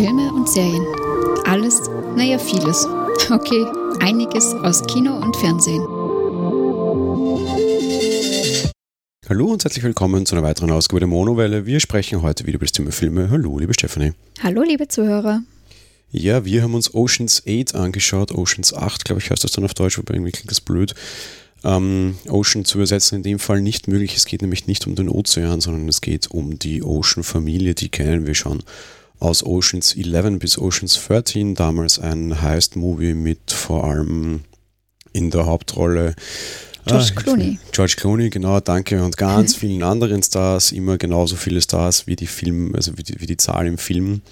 Filme und Serien. Alles, naja, vieles. Okay, einiges aus Kino und Fernsehen. Hallo und herzlich willkommen zu einer weiteren Ausgabe der Monowelle. Wir sprechen heute wieder über das Thema Filme. Hallo, liebe Stephanie. Hallo, liebe Zuhörer. Ja, wir haben uns Oceans 8 angeschaut. Oceans 8, glaube ich, heißt das dann auf Deutsch, wobei irgendwie klingt das blöd. Ähm, Ocean zu übersetzen in dem Fall nicht möglich. Es geht nämlich nicht um den Ozean, sondern es geht um die Ocean-Familie. Die kennen wir schon aus Oceans 11 bis Oceans 13. Damals ein Heist-Movie mit vor allem in der Hauptrolle George ah, Clooney. George Clooney, genau, danke. Und ganz vielen anderen Stars, immer genauso viele Stars wie die Film, also wie die, wie die Zahl im Film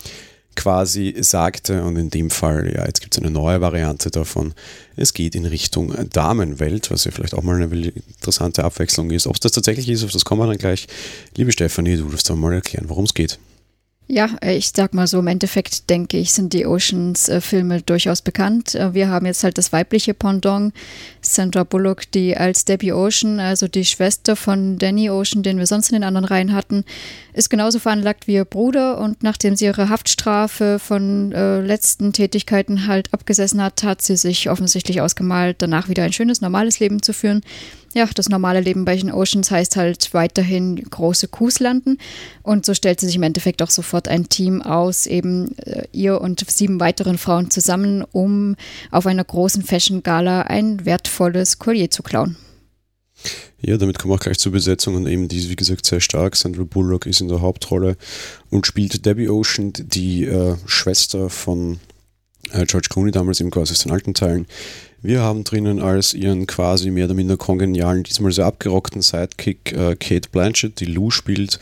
quasi sagte. Und in dem Fall, ja, jetzt gibt es eine neue Variante davon. Es geht in Richtung Damenwelt, was ja vielleicht auch mal eine interessante Abwechslung ist. Ob es das tatsächlich ist, auf das kommen wir dann gleich. Liebe Stefanie, du darfst mal erklären, worum es geht. Ja, äh, ich sag mal so, im Endeffekt denke ich, sind die Oceans-Filme äh, durchaus bekannt. Äh, wir haben jetzt halt das weibliche Pendant, Sandra Bullock, die als Debbie Ocean, also die Schwester von Danny Ocean, den wir sonst in den anderen Reihen hatten, ist genauso veranlagt wie ihr Bruder und nachdem sie ihre Haftstrafe von äh, letzten Tätigkeiten halt abgesessen hat, hat sie sich offensichtlich ausgemalt, danach wieder ein schönes, normales Leben zu führen ja, das normale Leben bei den Oceans heißt halt weiterhin große Kuhs landen. Und so stellt sie sich im Endeffekt auch sofort ein Team aus, eben äh, ihr und sieben weiteren Frauen zusammen, um auf einer großen Fashion-Gala ein wertvolles Collier zu klauen. Ja, damit kommen wir auch gleich zur Besetzung und eben die ist, wie gesagt, sehr stark. Sandra Bullock ist in der Hauptrolle und spielt Debbie Ocean, die äh, Schwester von äh, George Clooney damals im quasi aus den alten Teilen. Wir haben drinnen als ihren quasi mehr oder minder kongenialen, diesmal sehr abgerockten Sidekick äh, Kate Blanchett, die Lou spielt.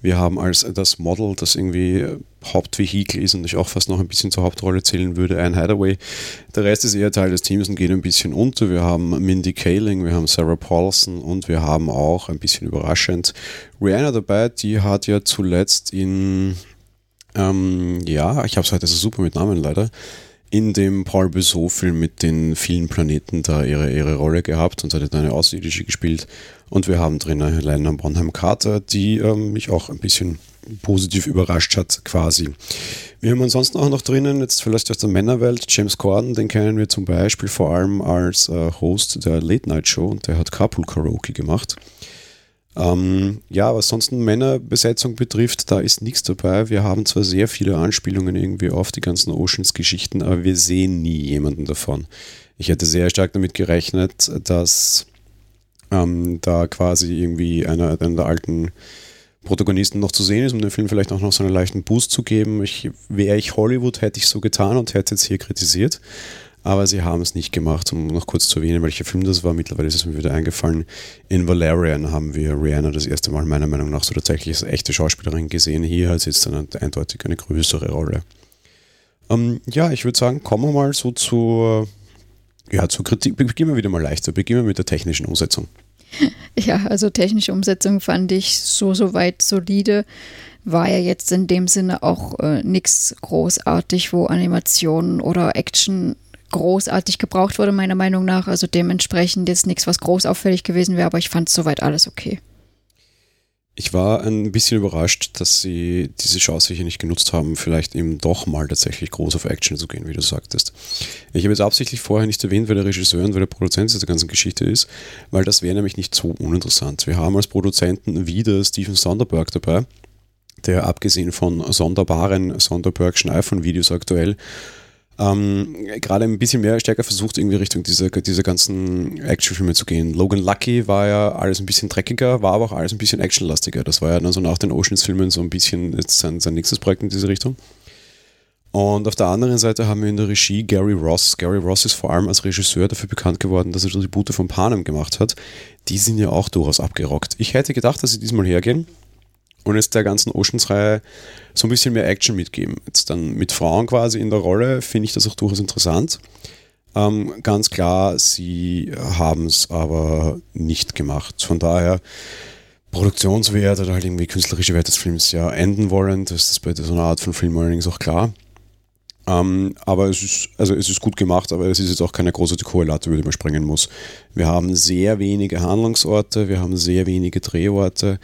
Wir haben als das Model, das irgendwie Hauptvehikel ist und ich auch fast noch ein bisschen zur Hauptrolle zählen würde, Anne Hathaway. Der Rest ist eher Teil des Teams und geht ein bisschen unter. Wir haben Mindy Kaling, wir haben Sarah Paulson und wir haben auch ein bisschen überraschend Rihanna dabei. Die hat ja zuletzt in, ähm, ja, ich habe es heute so super mit Namen leider, in dem Paul Besso-Film mit den vielen Planeten da ihre, ihre Rolle gehabt und hat eine Außerirdische gespielt. Und wir haben drin Helena Bonham Carter, die ähm, mich auch ein bisschen positiv überrascht hat, quasi. Wir haben ansonsten auch noch drinnen, jetzt vielleicht aus der Männerwelt, James Corden, den kennen wir zum Beispiel vor allem als äh, Host der Late Night Show und der hat Carpool Karaoke gemacht. Ähm, ja, was sonst Männerbesetzung betrifft, da ist nichts dabei. Wir haben zwar sehr viele Anspielungen irgendwie auf die ganzen Oceans-Geschichten, aber wir sehen nie jemanden davon. Ich hätte sehr stark damit gerechnet, dass ähm, da quasi irgendwie einer, einer der alten Protagonisten noch zu sehen ist, um dem Film vielleicht auch noch so einen leichten Boost zu geben. Ich, wäre ich Hollywood, hätte ich so getan und hätte es hier kritisiert aber sie haben es nicht gemacht, um noch kurz zu erwähnen, welcher Film das war. Mittlerweile ist es mir wieder eingefallen. In Valerian haben wir Rihanna das erste Mal meiner Meinung nach so tatsächlich als echte Schauspielerin gesehen. Hier hat sie jetzt dann eindeutig eine größere Rolle. Ähm, ja, ich würde sagen, kommen wir mal so zur, ja, zur Kritik. Beginnen wir wieder mal leichter. Beginnen wir mit der technischen Umsetzung. Ja, also technische Umsetzung fand ich so, so weit solide war ja jetzt in dem Sinne auch äh, nichts großartig, wo Animationen oder Action großartig gebraucht wurde, meiner Meinung nach. Also dementsprechend jetzt nichts, was groß auffällig gewesen wäre, aber ich fand soweit alles okay. Ich war ein bisschen überrascht, dass sie diese Chance hier nicht genutzt haben, vielleicht eben doch mal tatsächlich groß auf Action zu gehen, wie du sagtest. Ich habe jetzt absichtlich vorher nicht erwähnt, wer der Regisseur und wer der Produzent dieser ganzen Geschichte ist, weil das wäre nämlich nicht so uninteressant. Wir haben als Produzenten wieder Steven Sonderberg dabei, der abgesehen von sonderbaren Sonderbergschen iPhone-Videos aktuell ähm, gerade ein bisschen mehr stärker versucht, irgendwie Richtung dieser, dieser ganzen Actionfilme zu gehen. Logan Lucky war ja alles ein bisschen dreckiger, war aber auch alles ein bisschen actionlastiger. Das war ja dann so nach den Oceans-Filmen so ein bisschen jetzt sein, sein nächstes Projekt in diese Richtung. Und auf der anderen Seite haben wir in der Regie Gary Ross. Gary Ross ist vor allem als Regisseur dafür bekannt geworden, dass er die Tribute von Panem gemacht hat. Die sind ja auch durchaus abgerockt. Ich hätte gedacht, dass sie diesmal hergehen und jetzt der ganzen Oceans-Reihe so ein bisschen mehr Action mitgeben. Jetzt dann mit Frauen quasi in der Rolle finde ich das auch durchaus interessant. Ähm, ganz klar, sie haben es aber nicht gemacht. Von daher Produktionswert oder halt irgendwie künstlerische Wert des Films ja enden wollen. Das ist bei so einer Art von Film allerdings auch klar. Ähm, aber es ist, also es ist gut gemacht, aber es ist jetzt auch keine große Korrelate, über die man springen muss. Wir haben sehr wenige Handlungsorte, wir haben sehr wenige Drehorte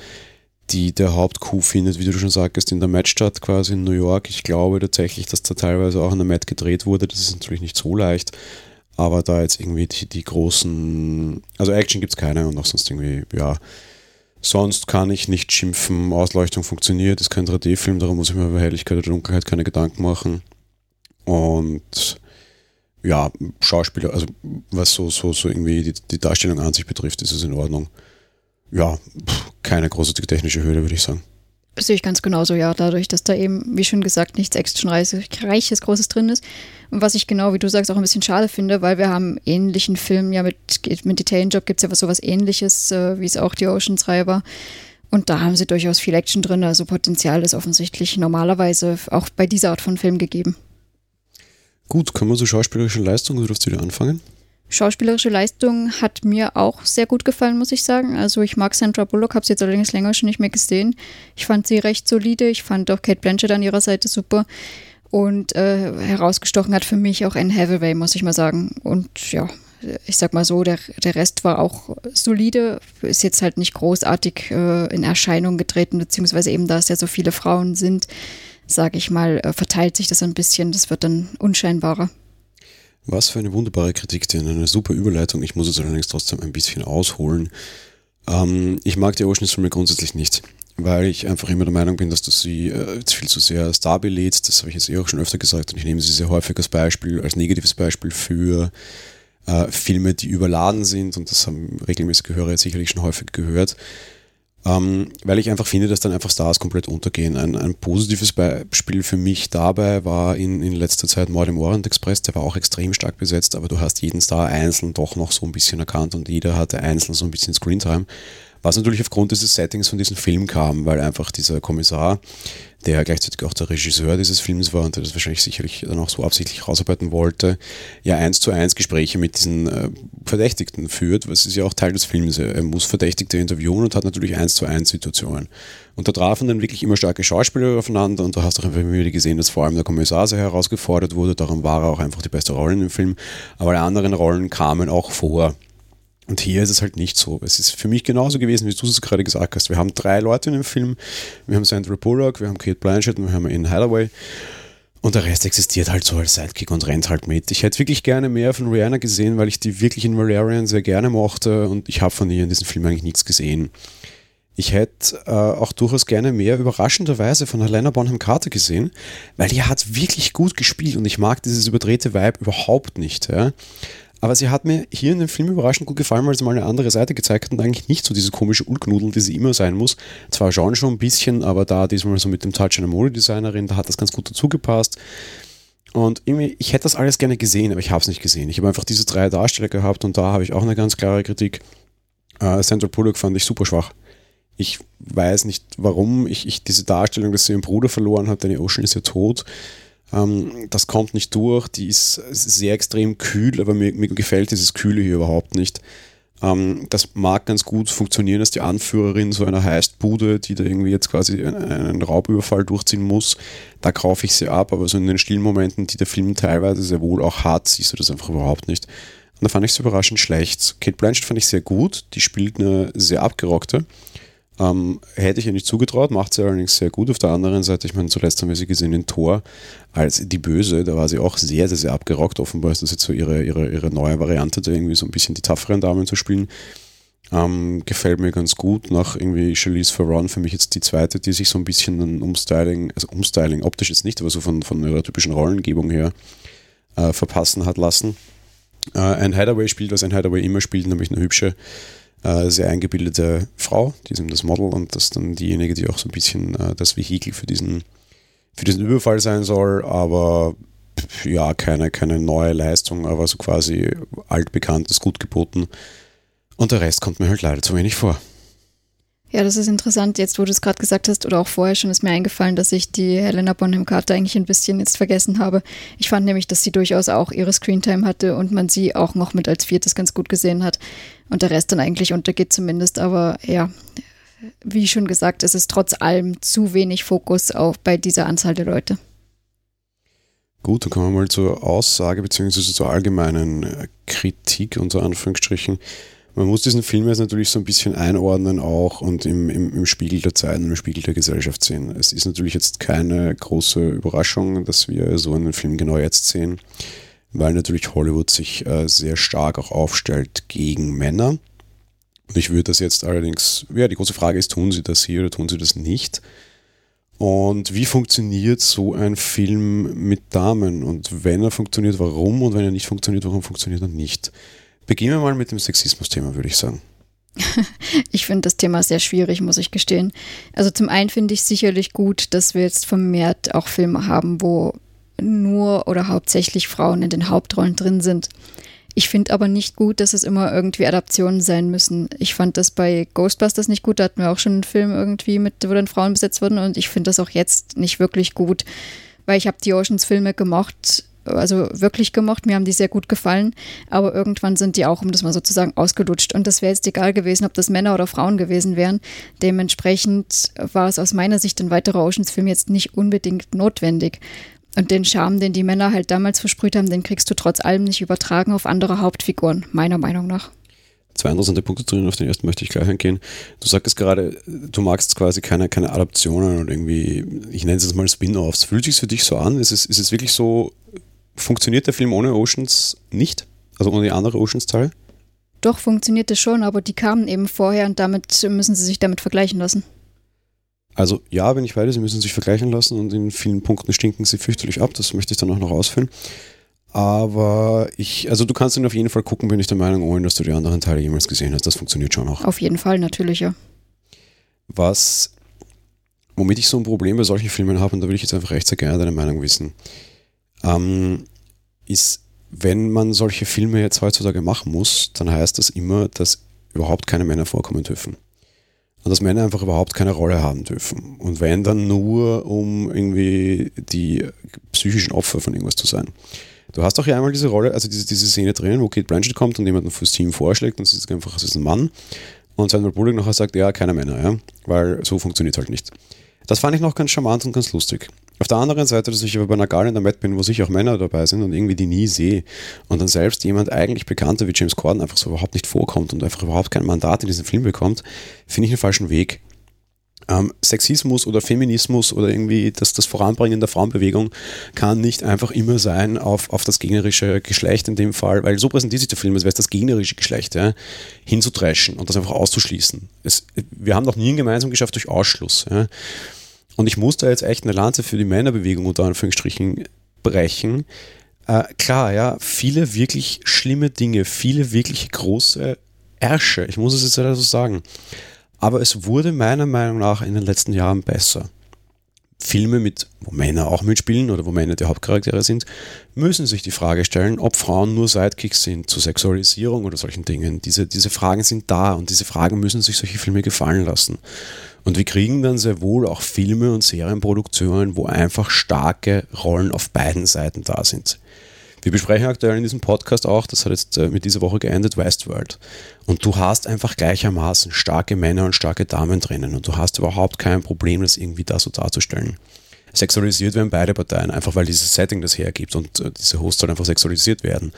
die der Hauptcoup findet, wie du schon sagtest, in der Matchstadt quasi in New York. Ich glaube tatsächlich, dass da teilweise auch an der Met gedreht wurde. Das ist natürlich nicht so leicht. Aber da jetzt irgendwie die, die großen, also Action gibt es keine und auch sonst irgendwie, ja. Sonst kann ich nicht schimpfen, Ausleuchtung funktioniert, ist kein 3D-Film, darum muss ich mir über Helligkeit oder Dunkelheit keine Gedanken machen. Und ja, Schauspieler, also was so, so, so irgendwie die, die Darstellung an sich betrifft, ist es in Ordnung. Ja, keine große technische Hürde, würde ich sagen. Sehe ich ganz genauso, ja. Dadurch, dass da eben, wie schon gesagt, nichts Actionreiches, Großes drin ist. Und was ich genau, wie du sagst, auch ein bisschen schade finde, weil wir haben ähnlichen Filmen, ja, mit, mit Detail Job gibt es ja so was ähnliches, äh, wie es auch die Oceans-Reihe war. Und da haben sie durchaus viel Action drin. Also Potenzial ist offensichtlich normalerweise auch bei dieser Art von Film gegeben. Gut, kommen wir zur schauspielerischen Leistung. Du darfst wieder anfangen schauspielerische Leistung hat mir auch sehr gut gefallen, muss ich sagen. Also ich mag Sandra Bullock, habe sie jetzt allerdings länger schon nicht mehr gesehen. Ich fand sie recht solide. Ich fand auch Kate Blanchett an ihrer Seite super. Und äh, herausgestochen hat für mich auch Anne Hathaway, muss ich mal sagen. Und ja, ich sag mal so, der, der Rest war auch solide, ist jetzt halt nicht großartig äh, in Erscheinung getreten, beziehungsweise eben, da es ja so viele Frauen sind, sage ich mal, äh, verteilt sich das ein bisschen. Das wird dann unscheinbarer. Was für eine wunderbare Kritik, denn eine super Überleitung. Ich muss es allerdings trotzdem ein bisschen ausholen. Ähm, ich mag die Oceans-Filme grundsätzlich nicht, weil ich einfach immer der Meinung bin, dass du sie äh, viel zu sehr Star belädst. Das habe ich jetzt eh auch schon öfter gesagt und ich nehme sie sehr häufig als Beispiel, als negatives Beispiel für äh, Filme, die überladen sind und das haben regelmäßige Hörer jetzt sicherlich schon häufig gehört. Ähm, weil ich einfach finde, dass dann einfach Stars komplett untergehen. Ein, ein positives Beispiel für mich dabei war in, in letzter Zeit Mord im Orient Express, der war auch extrem stark besetzt, aber du hast jeden Star einzeln doch noch so ein bisschen erkannt und jeder hatte einzeln so ein bisschen Screentime. Was natürlich aufgrund dieses Settings von diesem Film kam, weil einfach dieser Kommissar, der gleichzeitig auch der Regisseur dieses Films war und der das wahrscheinlich sicherlich dann auch so absichtlich rausarbeiten wollte, ja eins zu eins Gespräche mit diesen äh, Verdächtigten führt, was ist ja auch Teil des Films. Er muss Verdächtigte interviewen und hat natürlich eins zu eins Situationen. Und da trafen dann wirklich immer starke Schauspieler aufeinander und da hast du auch einfach wieder gesehen, dass vor allem der Kommissar sehr herausgefordert wurde, darum war er auch einfach die beste Rolle in dem Film, aber die anderen Rollen kamen auch vor. Und hier ist es halt nicht so. Es ist für mich genauso gewesen, wie du es gerade gesagt hast. Wir haben drei Leute in dem Film. Wir haben Sandra Bullock, wir haben Kate Blanchett und wir haben Ian Hathaway. Und der Rest existiert halt so als Sidekick und rennt halt mit. Ich hätte wirklich gerne mehr von Rihanna gesehen, weil ich die wirklich in Valerian sehr gerne mochte und ich habe von ihr in diesem Film eigentlich nichts gesehen. Ich hätte äh, auch durchaus gerne mehr überraschenderweise von Helena Bonham Carter gesehen, weil die hat wirklich gut gespielt und ich mag dieses überdrehte Vibe überhaupt nicht. Ja. Aber sie hat mir hier in dem Film überraschend gut gefallen, weil sie mal eine andere Seite gezeigt hat und eigentlich nicht so diese komische Ulknudel, die sie immer sein muss. Zwar schon schon ein bisschen, aber da diesmal so mit dem Touch einer Modedesignerin, da hat das ganz gut dazu gepasst. Und irgendwie, ich hätte das alles gerne gesehen, aber ich habe es nicht gesehen. Ich habe einfach diese drei Darsteller gehabt und da habe ich auch eine ganz klare Kritik. Äh, Sandra Bullock fand ich super schwach. Ich weiß nicht warum. Ich, ich diese Darstellung, dass sie ihren Bruder verloren hat, Danny Ocean ist ja tot. Ähm, das kommt nicht durch, die ist sehr extrem kühl, aber mir, mir gefällt dieses Kühle hier überhaupt nicht. Ähm, das mag ganz gut funktionieren als die Anführerin so einer Heistbude, die da irgendwie jetzt quasi einen Raubüberfall durchziehen muss. Da kaufe ich sie ab, aber so in den stillen Momenten, die der Film teilweise sehr wohl auch hat, siehst du das einfach überhaupt nicht. Und da fand ich es überraschend schlecht. Kate Blanchett fand ich sehr gut, die spielt eine sehr abgerockte. Ähm, hätte ich ihr nicht zugetraut, macht sie allerdings sehr gut. Auf der anderen Seite, ich meine, zuletzt haben wir sie gesehen in Tor als die Böse, da war sie auch sehr, sehr, sehr abgerockt. Offenbar ist das jetzt so ihre, ihre, ihre neue Variante, da irgendwie so ein bisschen die tafferen Damen zu spielen. Ähm, gefällt mir ganz gut. Nach irgendwie Charlize Theron für mich jetzt die zweite, die sich so ein bisschen ein Umstyling, also Umstyling, optisch jetzt nicht, aber so von, von ihrer typischen Rollengebung her äh, verpassen hat lassen. Äh, Anne Hathaway spielt, was Anne Hathaway immer spielt, nämlich eine hübsche äh, sehr eingebildete Frau, die ist eben das Model und das ist dann diejenige, die auch so ein bisschen äh, das Vehikel für diesen, für diesen Überfall sein soll, aber ja, keine, keine neue Leistung, aber so quasi altbekanntes, gut geboten. Und der Rest kommt mir halt leider zu wenig vor. Ja, das ist interessant. Jetzt, wo du es gerade gesagt hast, oder auch vorher schon, ist mir eingefallen, dass ich die Helena Bonham Carter eigentlich ein bisschen jetzt vergessen habe. Ich fand nämlich, dass sie durchaus auch ihre Screentime hatte und man sie auch noch mit als viertes ganz gut gesehen hat. Und der Rest dann eigentlich untergeht zumindest. Aber ja, wie schon gesagt, es ist trotz allem zu wenig Fokus auf bei dieser Anzahl der Leute. Gut, dann kommen wir mal zur Aussage bzw. zur allgemeinen Kritik unter Anführungsstrichen. Man muss diesen Film jetzt natürlich so ein bisschen einordnen auch und im, im, im Spiegel der Zeit und im Spiegel der Gesellschaft sehen. Es ist natürlich jetzt keine große Überraschung, dass wir so einen Film genau jetzt sehen, weil natürlich Hollywood sich äh, sehr stark auch aufstellt gegen Männer. Und ich würde das jetzt allerdings, ja, die große Frage ist, tun sie das hier oder tun sie das nicht? Und wie funktioniert so ein Film mit Damen? Und wenn er funktioniert, warum? Und wenn er nicht funktioniert, warum funktioniert er nicht? Beginnen wir mal mit dem Sexismus-Thema, würde ich sagen. ich finde das Thema sehr schwierig, muss ich gestehen. Also zum einen finde ich sicherlich gut, dass wir jetzt vermehrt auch Filme haben, wo nur oder hauptsächlich Frauen in den Hauptrollen drin sind. Ich finde aber nicht gut, dass es immer irgendwie Adaptionen sein müssen. Ich fand das bei Ghostbusters nicht gut, da hatten wir auch schon einen Film irgendwie mit, wo dann Frauen besetzt wurden und ich finde das auch jetzt nicht wirklich gut, weil ich habe die Oceans Filme gemocht, also wirklich gemocht, mir haben die sehr gut gefallen, aber irgendwann sind die auch, um das mal sozusagen, ausgelutscht. Und das wäre jetzt egal gewesen, ob das Männer oder Frauen gewesen wären. Dementsprechend war es aus meiner Sicht ein weiterer Oceans-Film jetzt nicht unbedingt notwendig. Und den Charme, den die Männer halt damals versprüht haben, den kriegst du trotz allem nicht übertragen auf andere Hauptfiguren, meiner Meinung nach. Zwei interessante Punkte drin, auf den ersten möchte ich gleich eingehen. Du sagtest gerade, du magst quasi keine, keine Adaptionen oder irgendwie, ich nenne es jetzt mal Spin-offs. Fühlt sich für dich so an? Ist es, ist es wirklich so, funktioniert der Film ohne Oceans nicht? Also ohne die andere Oceans-Teile? Doch, funktioniert es schon, aber die kamen eben vorher und damit müssen sie sich damit vergleichen lassen. Also ja, bin ich beide, sie müssen sich vergleichen lassen und in vielen Punkten stinken sie fürchterlich ab, das möchte ich dann auch noch ausführen. Aber ich, also du kannst ihn auf jeden Fall gucken, bin ich der Meinung, ohne dass du die anderen Teile jemals gesehen hast. Das funktioniert schon auch. Auf jeden Fall, natürlich, ja. Was, womit ich so ein Problem bei solchen Filmen habe, und da würde ich jetzt einfach echt sehr gerne deine Meinung wissen, ähm, ist, wenn man solche Filme jetzt heutzutage machen muss, dann heißt das immer, dass überhaupt keine Männer vorkommen dürfen und dass Männer einfach überhaupt keine Rolle haben dürfen. Und wenn dann nur, um irgendwie die psychischen Opfer von irgendwas zu sein. Du hast doch ja einmal diese Rolle, also diese, diese Szene drin, wo Kate Blanchett kommt und jemanden fürs Team vorschlägt und sie ist einfach, es ist ein Mann. Und Sandra Bullock nachher sagt, ja, keine Männer, ja, weil so funktioniert halt nicht. Das fand ich noch ganz charmant und ganz lustig. Auf der anderen Seite, dass ich aber bei einer Gala in der Met bin, wo sicher auch Männer dabei sind und irgendwie die nie sehe und dann selbst jemand eigentlich bekannter wie James Corden einfach so überhaupt nicht vorkommt und einfach überhaupt kein Mandat in diesem Film bekommt, finde ich einen falschen Weg. Ähm, Sexismus oder Feminismus oder irgendwie das, das Voranbringen der Frauenbewegung kann nicht einfach immer sein auf, auf das gegnerische Geschlecht in dem Fall, weil so präsentiert sich der Film, als wäre es das gegnerische Geschlecht, ja, hinzudreschen und das einfach auszuschließen. Es, wir haben noch nie ein gemeinsam geschafft durch Ausschluss. Ja. Und ich muss da jetzt echt eine Lanze für die Männerbewegung unter Anführungsstrichen brechen. Äh, klar, ja, viele wirklich schlimme Dinge, viele wirklich große Ärsche, ich muss es jetzt leider so sagen. Aber es wurde meiner Meinung nach in den letzten Jahren besser. Filme mit, wo Männer auch mitspielen oder wo Männer die Hauptcharaktere sind, müssen sich die Frage stellen, ob Frauen nur Sidekicks sind zur Sexualisierung oder solchen Dingen. Diese, diese Fragen sind da und diese Fragen müssen sich solche Filme gefallen lassen. Und wir kriegen dann sehr wohl auch Filme und Serienproduktionen, wo einfach starke Rollen auf beiden Seiten da sind. Wir besprechen aktuell in diesem Podcast auch, das hat jetzt äh, mit dieser Woche geendet, Westworld. Und du hast einfach gleichermaßen starke Männer und starke Damen drinnen und du hast überhaupt kein Problem, das irgendwie da so darzustellen. Sexualisiert werden beide Parteien, einfach weil dieses Setting das hergibt und äh, diese Hosts halt einfach sexualisiert werden.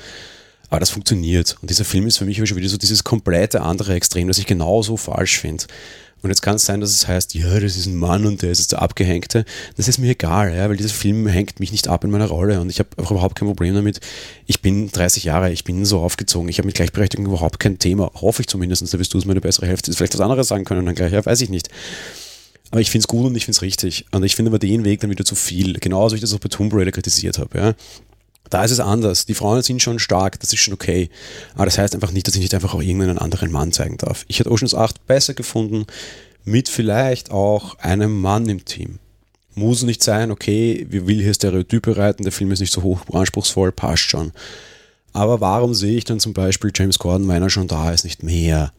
Aber das funktioniert. Und dieser Film ist für mich schon wieder so dieses komplette andere Extrem, das ich genauso falsch finde. Und jetzt kann es sein, dass es heißt, ja, das ist ein Mann und der ist jetzt der Abgehängte. Das ist mir egal, ja, weil dieser Film hängt mich nicht ab in meiner Rolle und ich habe überhaupt kein Problem damit. Ich bin 30 Jahre, ich bin so aufgezogen, ich habe mit Gleichberechtigung überhaupt kein Thema. Hoffe ich zumindest, da wirst du es meine bessere Hälfte. Vielleicht was anderes sagen können dann gleich, ja, weiß ich nicht. Aber ich finde es gut und ich finde es richtig. Und ich finde aber den Weg dann wieder zu viel. Genauso wie ich das auch bei Tomb Raider kritisiert habe. Ja. Da ist es anders. Die Frauen sind schon stark, das ist schon okay. Aber das heißt einfach nicht, dass ich nicht einfach auch irgendeinen anderen Mann zeigen darf. Ich hätte Oceans 8 besser gefunden, mit vielleicht auch einem Mann im Team. Muss nicht sein, okay, wir will hier Stereotype reiten, der Film ist nicht so hoch anspruchsvoll, passt schon. Aber warum sehe ich dann zum Beispiel James Gordon, wenn er schon da ist, nicht mehr?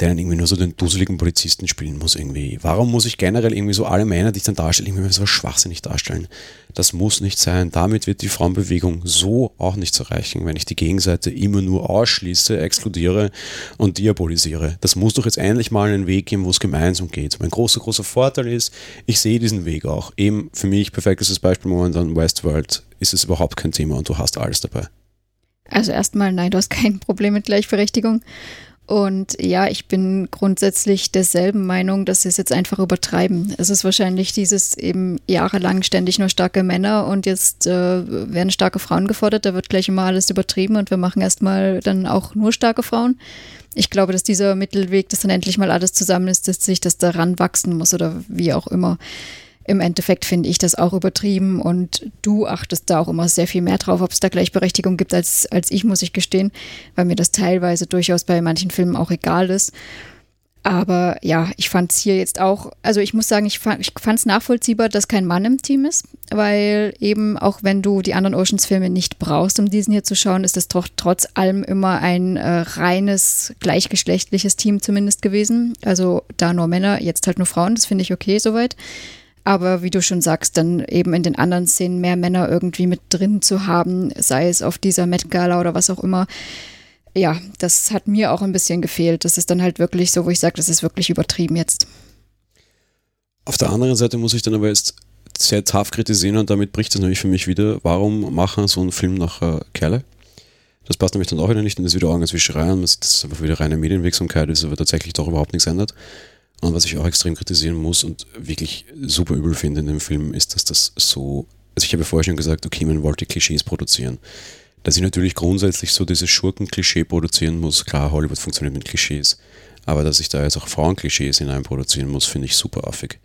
Der dann irgendwie nur so den duseligen Polizisten spielen muss irgendwie. Warum muss ich generell irgendwie so alle Männer, die ich dann darstelle, irgendwie so schwachsinnig darstellen? Das muss nicht sein. Damit wird die Frauenbewegung so auch nichts erreichen, wenn ich die Gegenseite immer nur ausschließe, exkludiere und diabolisiere. Das muss doch jetzt endlich mal einen Weg geben, wo es gemeinsam geht. Mein großer, großer Vorteil ist, ich sehe diesen Weg auch. Eben für mich perfektes Beispiel momentan Westworld ist es überhaupt kein Thema und du hast alles dabei. Also erstmal, nein, du hast kein Problem mit Gleichberechtigung. Und ja, ich bin grundsätzlich derselben Meinung, dass sie es jetzt einfach übertreiben. Es ist wahrscheinlich dieses eben jahrelang ständig nur starke Männer und jetzt äh, werden starke Frauen gefordert, da wird gleich immer alles übertrieben und wir machen erstmal dann auch nur starke Frauen. Ich glaube, dass dieser Mittelweg, dass dann endlich mal alles zusammen ist, dass sich das daran wachsen muss oder wie auch immer im Endeffekt finde ich das auch übertrieben und du achtest da auch immer sehr viel mehr drauf, ob es da Gleichberechtigung gibt als, als ich, muss ich gestehen, weil mir das teilweise durchaus bei manchen Filmen auch egal ist. Aber ja, ich fand es hier jetzt auch, also ich muss sagen, ich fand es nachvollziehbar, dass kein Mann im Team ist, weil eben auch wenn du die anderen Oceans-Filme nicht brauchst, um diesen hier zu schauen, ist es doch trotz allem immer ein äh, reines, gleichgeschlechtliches Team zumindest gewesen. Also da nur Männer, jetzt halt nur Frauen, das finde ich okay soweit. Aber wie du schon sagst, dann eben in den anderen Szenen mehr Männer irgendwie mit drin zu haben, sei es auf dieser Met Gala oder was auch immer. Ja, das hat mir auch ein bisschen gefehlt. Das ist dann halt wirklich so, wo ich sage, das ist wirklich übertrieben jetzt. Auf der anderen Seite muss ich dann aber jetzt sehr tough kritisieren und damit bricht es nämlich für mich wieder. Warum machen so einen Film nach äh, Kerle? Das passt nämlich dann auch wieder nicht und das ist wieder Augenwischerei und man sieht, dass es einfach wieder reine Medienwirksamkeit ist, aber tatsächlich doch überhaupt nichts ändert. Und was ich auch extrem kritisieren muss und wirklich super übel finde in dem Film, ist, dass das so, also ich habe vorher schon gesagt, okay, man wollte Klischees produzieren. Dass ich natürlich grundsätzlich so dieses Schurken-Klischee produzieren muss, klar, Hollywood funktioniert mit Klischees, aber dass ich da jetzt auch Frauenklischees hineinproduzieren muss, finde ich super affig.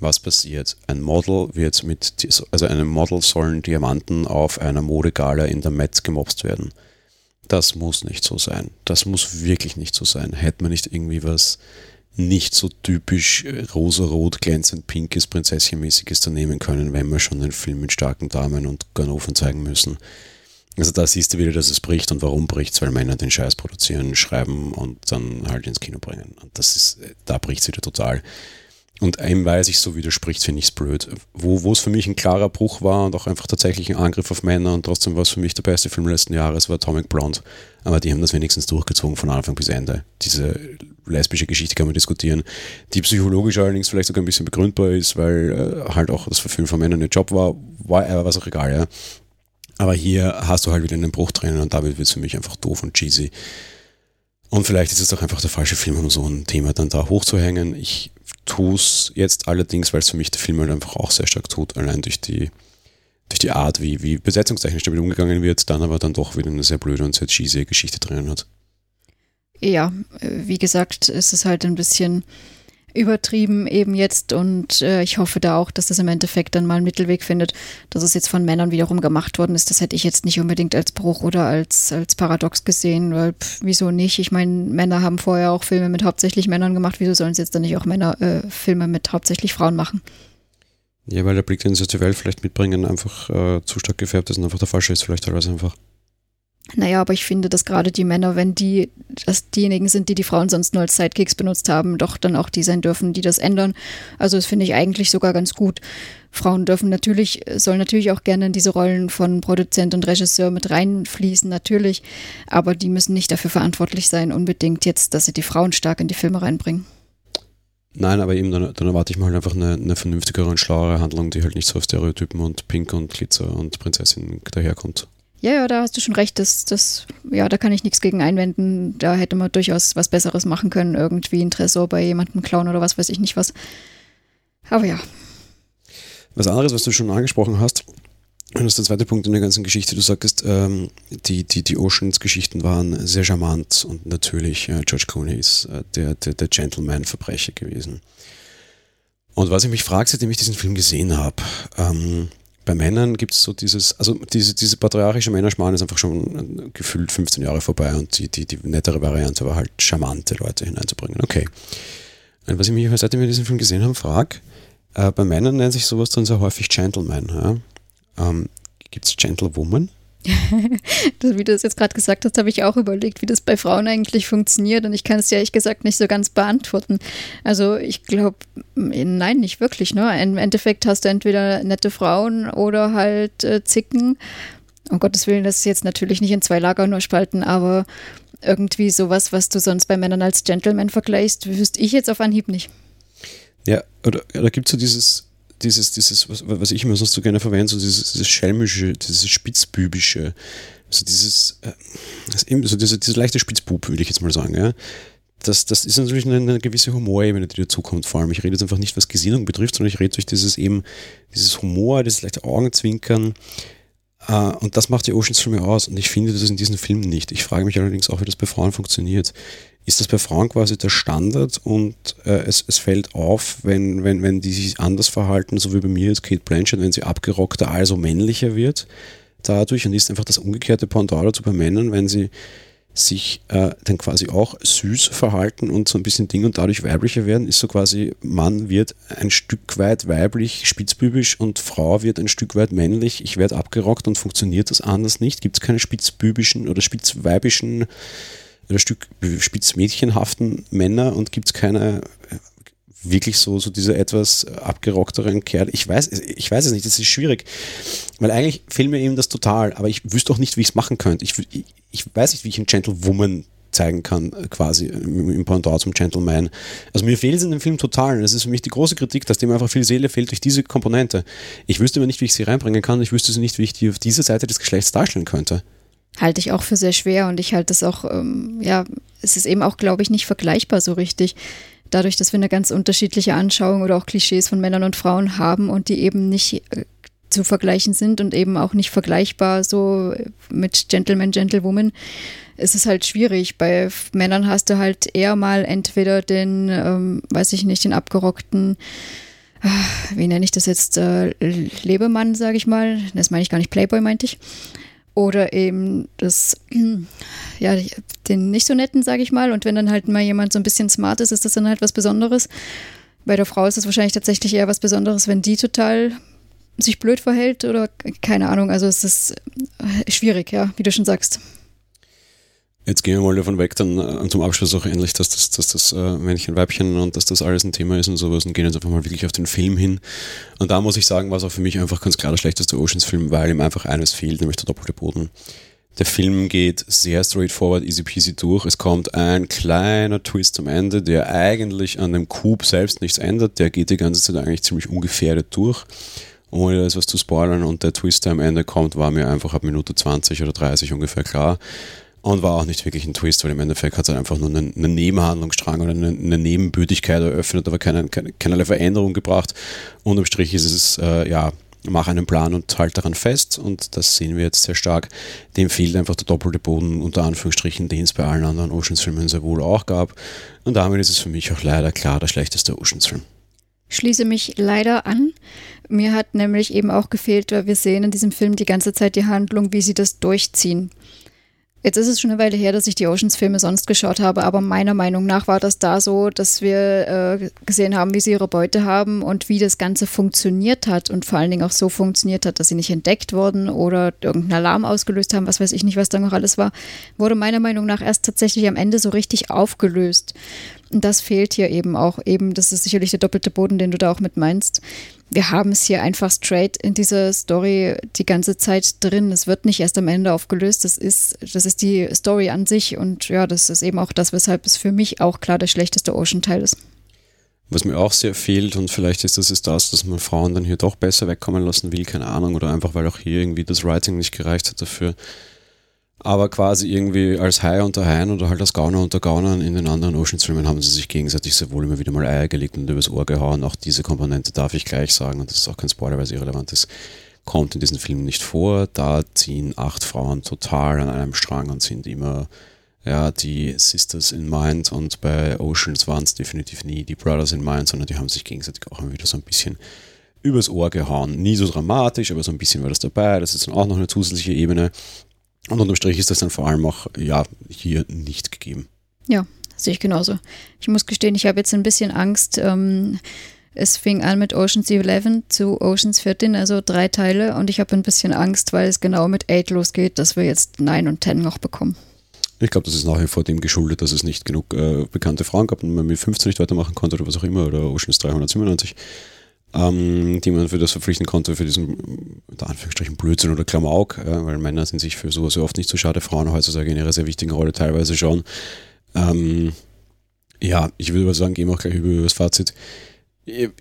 Was passiert? Ein Model wird mit, also einem Model sollen Diamanten auf einer Modegala in der Met gemobst werden. Das muss nicht so sein. Das muss wirklich nicht so sein. Hätte man nicht irgendwie was nicht so typisch äh, rosa-rot, glänzend pinkes, prinzesschenmäßiges da nehmen können, wenn wir schon einen Film mit starken Damen und Ganoven zeigen müssen. Also da siehst du wieder, dass es bricht und warum bricht es, weil Männer den Scheiß produzieren, schreiben und dann halt ins Kino bringen. Und das ist, äh, da bricht es wieder total. Und einem, weil sich so widerspricht, finde ich es blöd. Wo, wo es für mich ein klarer Bruch war und auch einfach tatsächlich ein Angriff auf Männer und trotzdem war es für mich der beste Film letzten Jahres, war Atomic Blonde. Aber die haben das wenigstens durchgezogen von Anfang bis Ende. Diese lesbische Geschichte kann man diskutieren, die psychologisch allerdings vielleicht sogar ein bisschen begründbar ist, weil äh, halt auch das Verfilmen von Männern ein Job war, war aber was auch egal, ja. Aber hier hast du halt wieder einen Bruch drinnen und damit wird es für mich einfach doof und cheesy. Und vielleicht ist es auch einfach der falsche Film, um so ein Thema dann da hochzuhängen. Ich tue es jetzt allerdings, weil es für mich der Film halt einfach auch sehr stark tut, allein durch die, durch die Art, wie, wie besetzungstechnisch damit umgegangen wird, dann aber dann doch wieder eine sehr blöde und sehr cheesy Geschichte drinnen hat. Ja, wie gesagt, es ist halt ein bisschen übertrieben eben jetzt und äh, ich hoffe da auch, dass das im Endeffekt dann mal einen Mittelweg findet, dass es jetzt von Männern wiederum gemacht worden ist. Das hätte ich jetzt nicht unbedingt als Bruch oder als, als Paradox gesehen, weil pff, wieso nicht? Ich meine, Männer haben vorher auch Filme mit hauptsächlich Männern gemacht, wieso sollen sie jetzt dann nicht auch Männer äh, Filme mit hauptsächlich Frauen machen? Ja, weil der Blick, den sie zur Welt vielleicht mitbringen, einfach äh, zu stark gefärbt ist und einfach der falsche ist, vielleicht teilweise einfach. Naja, aber ich finde, dass gerade die Männer, wenn die dass diejenigen sind, die die Frauen sonst nur als Sidekicks benutzt haben, doch dann auch die sein dürfen, die das ändern. Also das finde ich eigentlich sogar ganz gut. Frauen dürfen natürlich, sollen natürlich auch gerne in diese Rollen von Produzent und Regisseur mit reinfließen, natürlich. Aber die müssen nicht dafür verantwortlich sein, unbedingt jetzt, dass sie die Frauen stark in die Filme reinbringen. Nein, aber eben dann, dann erwarte ich mal halt einfach eine, eine, vernünftigere und schlauere Handlung, die halt nicht so auf Stereotypen und Pink und Glitzer und Prinzessin daherkommt. Ja, ja, da hast du schon recht. Das, das, ja, da kann ich nichts gegen einwenden. Da hätte man durchaus was Besseres machen können. Irgendwie ein Tresor bei jemandem klauen oder was weiß ich nicht was. Aber ja. Was anderes, was du schon angesprochen hast, und das ist der zweite Punkt in der ganzen Geschichte. Du sagtest, ähm, die, die, die Oceans-Geschichten waren sehr charmant und natürlich äh, George Clooney ist äh, der, der, der Gentleman-Verbrecher gewesen. Und was ich mich frage, seitdem ich diesen Film gesehen habe, ähm, bei Männern gibt es so dieses, also diese, diese patriarchische Männerschmarrn ist einfach schon gefühlt 15 Jahre vorbei und die, die, die nettere Variante war halt charmante Leute hineinzubringen. Okay. Und was ich mich, seitdem wir diesen Film gesehen haben, frage, äh, bei Männern nennt sich sowas dann sehr häufig Gentleman. Ja? Ähm, gibt es Gentlewoman? wie du es jetzt gerade gesagt hast, habe ich auch überlegt, wie das bei Frauen eigentlich funktioniert. Und ich kann es ja ehrlich gesagt nicht so ganz beantworten. Also ich glaube, nein, nicht wirklich. Ne? Im Endeffekt hast du entweder nette Frauen oder halt äh, Zicken. Um Gottes Willen, das ist jetzt natürlich nicht in zwei Lager nur spalten, aber irgendwie sowas, was du sonst bei Männern als Gentleman vergleichst, wüsste ich jetzt auf Anhieb nicht. Ja, oder, oder gibt es so dieses dieses, dieses was, was ich immer sonst so gerne verwende, so dieses, dieses schelmische, dieses spitzbübische, so dieses, äh, so diese, diese leichte Spitzbub, würde ich jetzt mal sagen, ja. Das, das ist natürlich eine, eine gewisse Humorebene, die dazukommt. Vor allem, ich rede jetzt einfach nicht, was Gesinnung betrifft, sondern ich rede durch dieses eben, dieses Humor, dieses leichte Augenzwinkern. Äh, und das macht die Oceans Filme aus. Und ich finde das in diesen Filmen nicht. Ich frage mich allerdings auch, wie das bei Frauen funktioniert. Ist das bei Frauen quasi der Standard und äh, es, es fällt auf, wenn, wenn, wenn die sich anders verhalten, so wie bei mir jetzt Kate Blanchett, wenn sie abgerockter, also männlicher wird? dadurch und ist einfach das umgekehrte Pendant dazu bei Männern, wenn sie sich äh, dann quasi auch süß verhalten und so ein bisschen Ding und dadurch weiblicher werden, ist so quasi, Mann wird ein Stück weit weiblich, spitzbübisch und Frau wird ein Stück weit männlich. Ich werde abgerockt und funktioniert das anders nicht? Gibt es keine spitzbübischen oder spitzweibischen oder Stück spitzmädchenhaften Männer und gibt es keine wirklich so, so diese etwas abgerockteren Kerl. Ich weiß, ich weiß es nicht, das ist schwierig. Weil eigentlich fehlt mir eben das total, aber ich wüsste auch nicht, wie ich es machen könnte. Ich, ich, weiß nicht, wie ich einen Gentlewoman zeigen kann, quasi im, im Pendant zum Gentleman. Also mir fehlt es in dem Film total. Das ist für mich die große Kritik, dass dem einfach viel Seele fehlt durch diese Komponente. Ich wüsste aber nicht, wie ich sie reinbringen kann. Ich wüsste nicht, wie ich die auf dieser Seite des Geschlechts darstellen könnte halte ich auch für sehr schwer und ich halte es auch, ähm, ja, es ist eben auch, glaube ich, nicht vergleichbar so richtig dadurch, dass wir eine ganz unterschiedliche Anschauung oder auch Klischees von Männern und Frauen haben und die eben nicht äh, zu vergleichen sind und eben auch nicht vergleichbar so mit Gentleman, Gentlewoman, ist es halt schwierig. Bei Männern hast du halt eher mal entweder den, ähm, weiß ich nicht, den abgerockten, äh, wie nenne ich das jetzt, äh, Lebemann, sage ich mal. Das meine ich gar nicht, Playboy meinte ich. Oder eben das, ja, den nicht so netten, sage ich mal. Und wenn dann halt mal jemand so ein bisschen smart ist, ist das dann halt was Besonderes. Bei der Frau ist es wahrscheinlich tatsächlich eher was Besonderes, wenn die total sich blöd verhält oder keine Ahnung. Also es ist äh, schwierig, ja, wie du schon sagst. Jetzt gehen wir mal davon weg, dann äh, zum Abschluss auch endlich, dass das, dass das äh, Männchen, Weibchen und dass das alles ein Thema ist und sowas und gehen jetzt einfach mal wirklich auf den Film hin. Und da muss ich sagen, war es auch für mich einfach ganz klar der schlechteste Oceans-Film, weil ihm einfach eines fehlt, nämlich der doppelte Boden. Der Film geht sehr straightforward, easy peasy durch. Es kommt ein kleiner Twist am Ende, der eigentlich an dem Coup selbst nichts ändert. Der geht die ganze Zeit eigentlich ziemlich ungefährdet durch, ohne etwas zu spoilern. Und der Twist, der am Ende kommt, war mir einfach ab Minute 20 oder 30 ungefähr klar. Und war auch nicht wirklich ein Twist, weil im Endeffekt hat es einfach nur einen, einen Nebenhandlungsstrang oder eine, eine, Nebenbötigkeit eröffnet, aber keine, keine, keinerlei Veränderung gebracht. Unterm Strich ist es, äh, ja, mach einen Plan und halt daran fest und das sehen wir jetzt sehr stark. Dem fehlt einfach der doppelte Boden, unter Anführungsstrichen, den es bei allen anderen Oceans-Filmen sehr wohl auch gab. Und damit ist es für mich auch leider klar der schlechteste Oceans-Film. Schließe mich leider an. Mir hat nämlich eben auch gefehlt, weil wir sehen in diesem Film die ganze Zeit die Handlung, wie sie das durchziehen. Jetzt ist es schon eine Weile her, dass ich die Oceans-Filme sonst geschaut habe, aber meiner Meinung nach war das da so, dass wir äh, gesehen haben, wie sie ihre Beute haben und wie das Ganze funktioniert hat und vor allen Dingen auch so funktioniert hat, dass sie nicht entdeckt wurden oder irgendeinen Alarm ausgelöst haben, was weiß ich nicht, was da noch alles war, wurde meiner Meinung nach erst tatsächlich am Ende so richtig aufgelöst. Und das fehlt hier eben auch. Eben, das ist sicherlich der doppelte Boden, den du da auch mit meinst wir haben es hier einfach straight in dieser Story die ganze Zeit drin. Es wird nicht erst am Ende aufgelöst. Das ist, das ist die Story an sich. Und ja, das ist eben auch das, weshalb es für mich auch klar der schlechteste Ocean-Teil ist. Was mir auch sehr fehlt, und vielleicht ist das ist das, dass man Frauen dann hier doch besser wegkommen lassen will, keine Ahnung, oder einfach weil auch hier irgendwie das Writing nicht gereicht hat dafür, aber quasi irgendwie als Hai unter Haien oder halt als Gauner unter Gaunern in den anderen Oceans-Filmen haben sie sich gegenseitig sehr wohl immer wieder mal Eier gelegt und übers Ohr gehauen. Auch diese Komponente darf ich gleich sagen, und das ist auch kein Spoiler, weil es irrelevant ist, kommt in diesen Filmen nicht vor. Da ziehen acht Frauen total an einem Strang und sind immer ja, die Sisters in Mind und bei Oceans waren es definitiv nie die Brothers in Mind, sondern die haben sich gegenseitig auch immer wieder so ein bisschen übers Ohr gehauen. Nie so dramatisch, aber so ein bisschen war das dabei. Das ist dann auch noch eine zusätzliche Ebene. Und unterm Strich ist das dann vor allem auch ja, hier nicht gegeben. Ja, sehe ich genauso. Ich muss gestehen, ich habe jetzt ein bisschen Angst. Ähm, es fing an mit Oceans 11 zu Oceans 14, also drei Teile. Und ich habe ein bisschen Angst, weil es genau mit 8 losgeht, dass wir jetzt 9 und 10 noch bekommen. Ich glaube, das ist nach wie vor dem geschuldet, dass es nicht genug äh, bekannte Frauen gab und man mit 15 nicht weitermachen konnte oder was auch immer, oder Oceans 397 ähm, die man für das verpflichten konnte, für diesen, unter Anführungsstrichen, Blödsinn oder Klamauk, äh, weil Männer sind sich für sowas oft nicht so schade, Frauen heutzutage in ihrer sehr wichtigen Rolle teilweise schon. Ähm, ja, ich würde aber sagen, gehen wir auch gleich über das Fazit.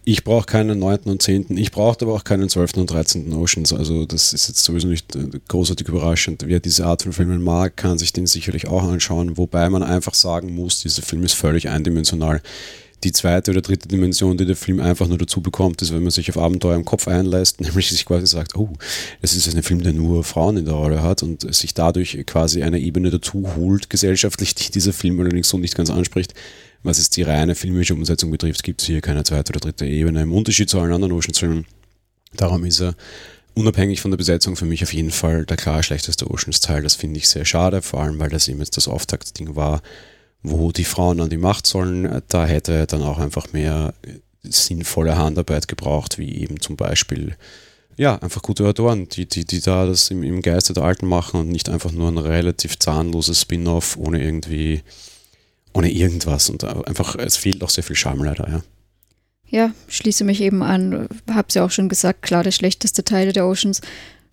Ich brauche keinen 9. und 10. Ich brauche aber auch keinen 12. und 13. Oceans. Also das ist jetzt sowieso nicht äh, großartig überraschend. Wer diese Art von Filmen mag, kann sich den sicherlich auch anschauen. Wobei man einfach sagen muss, dieser Film ist völlig eindimensional. Die zweite oder dritte Dimension, die der Film einfach nur dazu bekommt, ist, wenn man sich auf Abenteuer im Kopf einlässt, nämlich sich quasi sagt, oh, das ist ein Film, der nur Frauen in der Rolle hat und sich dadurch quasi eine Ebene dazu holt, gesellschaftlich, die dieser Film allerdings so nicht ganz anspricht was es die reine filmische Umsetzung betrifft, gibt es hier keine zweite oder dritte Ebene. Im Unterschied zu allen anderen Oceans-Filmen. Darum ist er unabhängig von der Besetzung für mich auf jeden Fall der klar schlechteste Oceans-Teil. Das finde ich sehr schade, vor allem weil das eben jetzt das Auftaktding war, wo die Frauen an die Macht sollen. Da hätte dann auch einfach mehr sinnvolle Handarbeit gebraucht, wie eben zum Beispiel ja, einfach gute Autoren, die, die, die da das im, im Geiste der Alten machen und nicht einfach nur ein relativ zahnloses Spin-off ohne irgendwie ohne irgendwas. Und einfach, es fehlt auch sehr viel Charme leider, ja. Ja, schließe mich eben an. Hab's ja auch schon gesagt, klar, der schlechteste Teil der Oceans.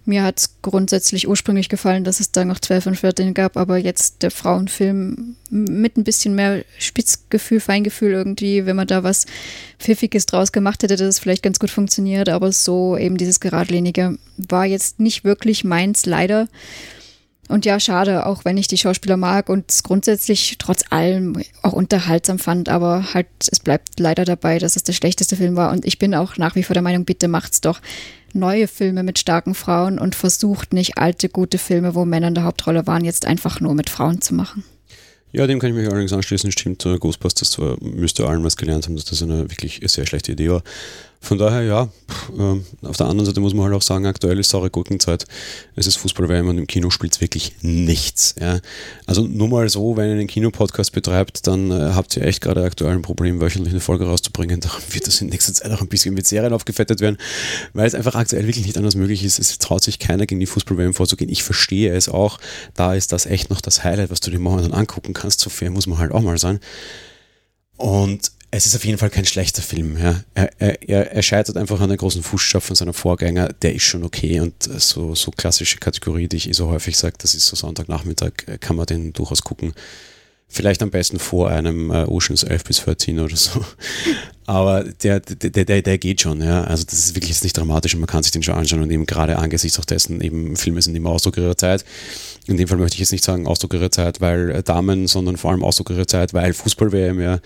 Mir hat es grundsätzlich ursprünglich gefallen, dass es da noch 12 und 14 gab, aber jetzt der Frauenfilm mit ein bisschen mehr Spitzgefühl, Feingefühl irgendwie, wenn man da was Pfiffiges draus gemacht hätte, das vielleicht ganz gut funktioniert, aber so eben dieses Geradlinige war jetzt nicht wirklich meins, leider. Und ja, schade, auch wenn ich die Schauspieler mag und es grundsätzlich trotz allem auch unterhaltsam fand, aber halt, es bleibt leider dabei, dass es der schlechteste Film war. Und ich bin auch nach wie vor der Meinung, bitte macht's doch neue Filme mit starken Frauen und versucht nicht alte, gute Filme, wo Männer in der Hauptrolle waren, jetzt einfach nur mit Frauen zu machen. Ja, dem kann ich mich allerdings anschließen. Stimmt, Ghostbusters zwar müsste allen was gelernt haben, dass das eine wirklich sehr schlechte Idee war. Von daher, ja, äh, auf der anderen Seite muss man halt auch sagen, aktuell ist saure Gurkenzeit. Es ist Fußball-WM und im Kino spielt es wirklich nichts. Ja. Also nur mal so, wenn ihr einen Kinopodcast betreibt, dann äh, habt ihr echt gerade aktuell ein Problem, wöchentlich eine Folge rauszubringen. Darum wird das in nächster Zeit auch ein bisschen mit Serien aufgefettet werden, weil es einfach aktuell wirklich nicht anders möglich ist. Es traut sich keiner gegen die Fußball-WM vorzugehen. Ich verstehe es auch. Da ist das echt noch das Highlight, was du dir momentan angucken kannst. So fair muss man halt auch mal sein. Und es ist auf jeden Fall kein schlechter Film. Ja. Er, er, er scheitert einfach an den großen Fußstapfen von seiner Vorgänger. Der ist schon okay und so, so klassische Kategorie, die ich eh so häufig sage, das ist so Sonntagnachmittag, äh, kann man den durchaus gucken. Vielleicht am besten vor einem äh, Oceans 11 bis 14 oder so. Aber der, der, der, der geht schon, ja. Also das ist wirklich jetzt nicht dramatisch und man kann sich den schon anschauen und eben gerade angesichts auch dessen, eben Filme sind immer Ausdruck ihrer Zeit. In dem Fall möchte ich jetzt nicht sagen Ausdruck ihrer Zeit, weil äh, Damen, sondern vor allem Ausdruck ihrer Zeit, weil Fußball-WM, ja.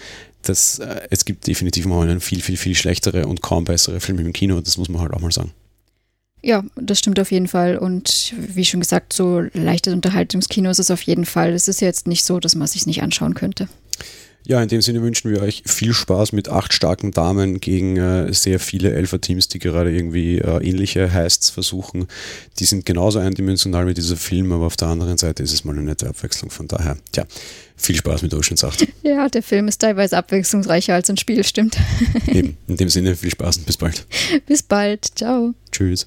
Das, äh, es gibt definitiv mal einen viel, viel, viel schlechtere und kaum bessere Filme im Kino, das muss man halt auch mal sagen. Ja, das stimmt auf jeden Fall. Und wie schon gesagt, so leichtes Unterhaltungskino ist es auf jeden Fall. Es ist jetzt nicht so, dass man es sich nicht anschauen könnte. Ja, in dem Sinne wünschen wir euch viel Spaß mit acht starken Damen gegen äh, sehr viele Elfer-Teams, die gerade irgendwie äh, ähnliche Heists versuchen. Die sind genauso eindimensional wie dieser Film, aber auf der anderen Seite ist es mal eine nette Abwechslung. Von daher, tja, viel Spaß mit Ocean's 8. Ja, der Film ist teilweise abwechslungsreicher als ein Spiel, stimmt. Eben, in dem Sinne, viel Spaß und bis bald. Bis bald, ciao. Tschüss.